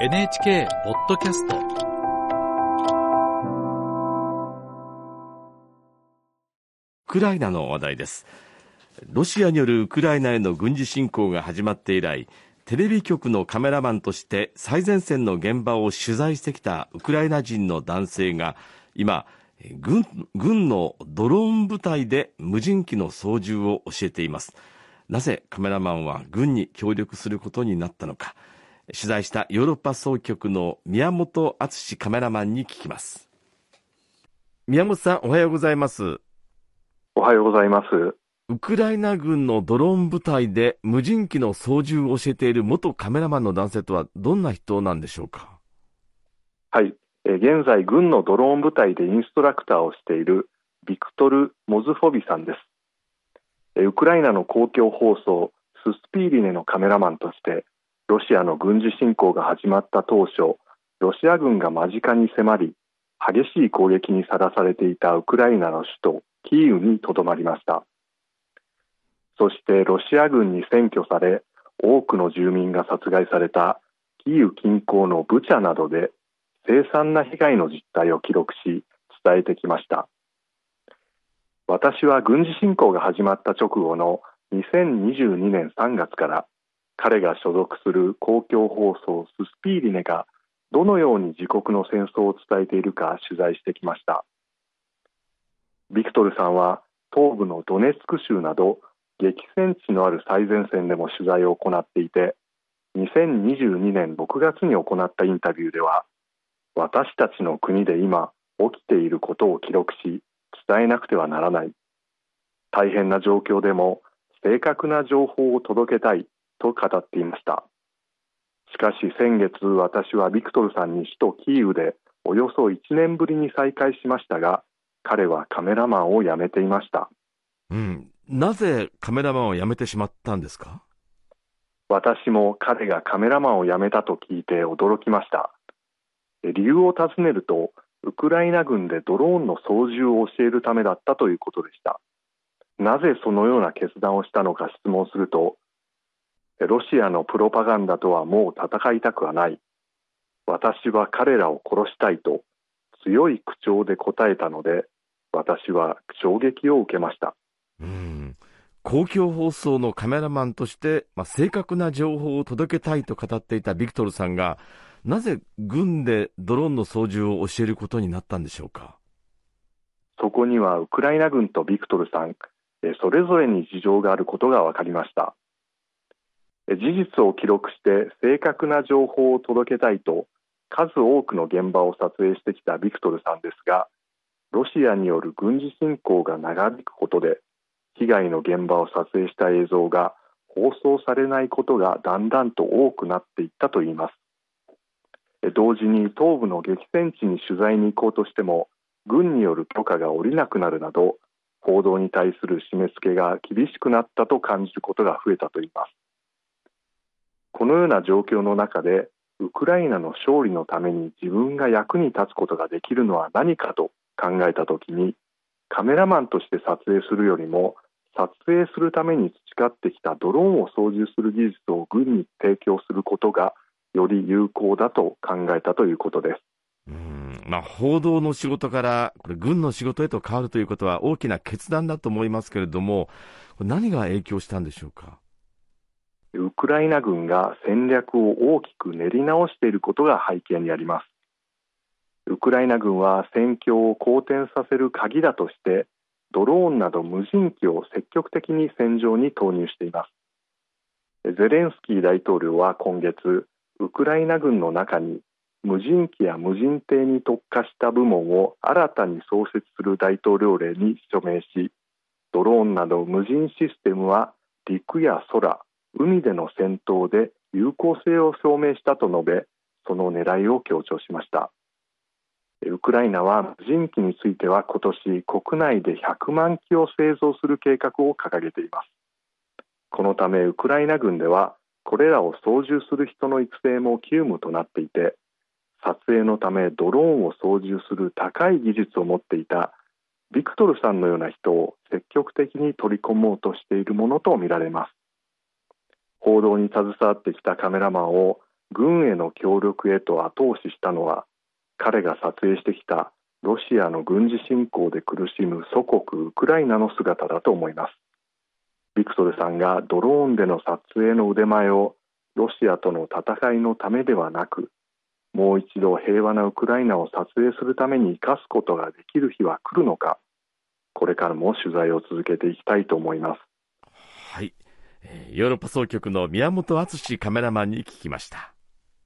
NHK ポッドキャスト。ウクライナの話題です。ロシアによるウクライナへの軍事侵攻が始まって以来テレビ局のカメラマンとして最前線の現場を取材してきたウクライナ人の男性が今軍軍のドローン部隊で無人機の操縦を教えています。なぜカメラマンは軍に協力することになったのか。取材したヨーロッパ総局の宮本敦カメラマンに聞きます。宮本さんおはようございます。おはようございます。ウクライナ軍のドローン部隊で無人機の操縦を教えている元カメラマンの男性とはどんな人なんでしょうか？はい。現在軍のドローン部隊でインストラクターをしているビクトル・モズフォビさんです。ウクライナの公共放送ススピーリネのカメラマンとしてロシアの軍事侵攻が始まった当初ロシア軍が間近に迫り激しい攻撃にさらされていたウクライナの首都キーウにとどまりました。そしてロシア軍に占拠され多くの住民が殺害されたキーウ近郊のブチャなどで凄惨な被害の実態を記録し伝えてきました。私は軍事侵攻が始まった直後の2022年3月から彼が所属する公共放送ススピーリネがどのように自国の戦争を伝えているか取材してきました。ビクトルさんは東部のドネツク州など激戦地のある最前線でも取材を行っていて2022年6月に行ったインタビューでは私たちの国で今起きていることを記録し伝えなくてはならない。大変な状況でも正確な情報を届けたい。と語っていました。しかし先月私はビクトルさんに首都キーウでおよそ1年ぶりに再会しましたが彼はカメラマンを辞めていました、うん、なぜカメラマンを辞めてしまったんですか？私も彼がカメラマンを辞めたと聞いて驚きました。理由を尋ねるとウクライナ軍でドローンの操縦を教えるためだったということでした。なぜそのような決断をしたのか質問するとロシアのプロパガンダとはもう戦いたくはない。私は彼らを殺したいと強い口調で答えたので私は衝撃を受けました。うん。公共放送のカメラマンとして、まあ、正確な情報を届けたいと語っていたビクトルさんがなぜ軍でドローンの操縦を教えることになったんでしょうか？そこにはウクライナ軍とビクトルさんそれぞれに事情があることが分かりました事実を記録して正確な情報を届けたいと数多くの現場を撮影してきたビクトルさんですがロシアによる軍事侵攻が長引くことで被害の現場を撮影した映像が放送されないことがだんだんと多くなっていったといいます。同時に東部の激戦地に取材に行こうとしても軍による許可が下りなくなるなど報道に対する締め付けが厳しくなったと感じることが増えたといいます。このような状況の中でウクライナの勝利のために自分が役に立つことができるのは何かと考えたときにカメラマンとして撮影するよりも撮影するために培ってきたドローンを操縦する技術を軍に提供することがより有効だと考えたということです。うんまあ、報道の仕事からこれ軍の仕事へと変わるということは大きな決断だと思いますけれども、何が影響したんでしょうか？ウクライナ軍が戦略を大きく練り直していることが背景にあります。ウクライナ軍は戦況を好転させる鍵だとしてドローンなど無人機を積極的に戦場に投入していますゼレンスキー大統領は今月ウクライナ軍の中に無人機や無人艇に特化した部門を新たに創設する大統領令に署名しドローンなど無人システムは陸や空海での戦闘で有効性を証明したと述べその狙いを強調しました。ウクライナは無人機については今年国内で100万機を製造する計画を掲げています。このためウクライナ軍ではこれらを操縦する人の育成も急務となっていて撮影のためドローンを操縦する高い技術を持っていたビクトルさんのような人を積極的に取り込もうとしているものとみられます。報道に携わってきたカメラマンを軍への協力へと後押ししたのは彼が撮影してきたロシアの軍事侵攻で苦しむ祖国ウクライナの姿だと思います。ビクトルさんがドローンでの撮影の腕前をロシアとの戦いのためではなくもう一度平和なウクライナを撮影するために生かすことができる日は来るのか。これからも取材を続けていきたいと思います。はい。ヨーロッパ総局の宮本敦カメラマンに聞きました。